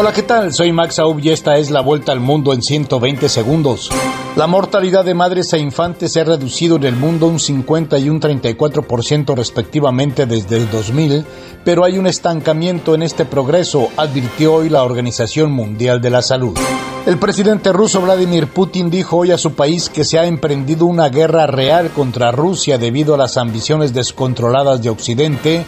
Hola, ¿qué tal? Soy Max Aub y esta es la vuelta al mundo en 120 segundos. La mortalidad de madres e infantes se ha reducido en el mundo un 50 y un 34% respectivamente desde el 2000, pero hay un estancamiento en este progreso, advirtió hoy la Organización Mundial de la Salud. El presidente ruso Vladimir Putin dijo hoy a su país que se ha emprendido una guerra real contra Rusia debido a las ambiciones descontroladas de Occidente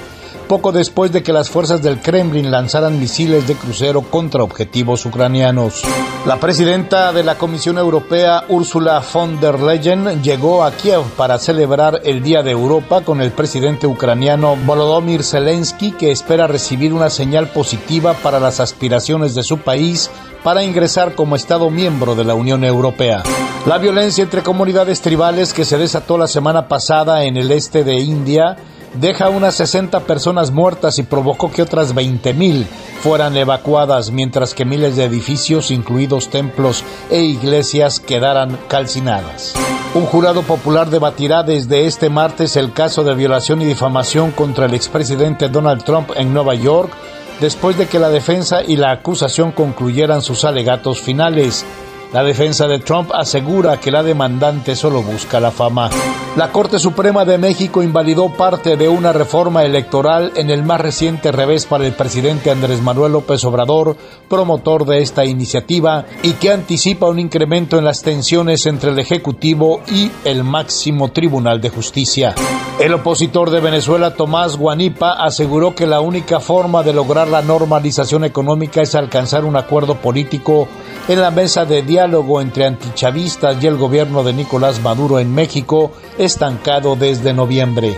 poco después de que las fuerzas del Kremlin lanzaran misiles de crucero contra objetivos ucranianos. La presidenta de la Comisión Europea, Ursula von der Leyen, llegó a Kiev para celebrar el Día de Europa con el presidente ucraniano Volodymyr Zelensky, que espera recibir una señal positiva para las aspiraciones de su país para ingresar como Estado miembro de la Unión Europea. La violencia entre comunidades tribales que se desató la semana pasada en el este de India deja unas 60 personas muertas y provocó que otras 20.000 fueran evacuadas, mientras que miles de edificios, incluidos templos e iglesias, quedaran calcinadas. Un jurado popular debatirá desde este martes el caso de violación y difamación contra el expresidente Donald Trump en Nueva York, después de que la defensa y la acusación concluyeran sus alegatos finales. La defensa de Trump asegura que la demandante solo busca la fama. La Corte Suprema de México invalidó parte de una reforma electoral en el más reciente revés para el presidente Andrés Manuel López Obrador, promotor de esta iniciativa, y que anticipa un incremento en las tensiones entre el Ejecutivo y el máximo Tribunal de Justicia. El opositor de Venezuela, Tomás Guanipa, aseguró que la única forma de lograr la normalización económica es alcanzar un acuerdo político en la mesa de diálogo entre antichavistas y el gobierno de Nicolás Maduro en México, estancado desde noviembre.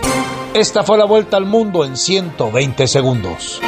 Esta fue la vuelta al mundo en 120 segundos.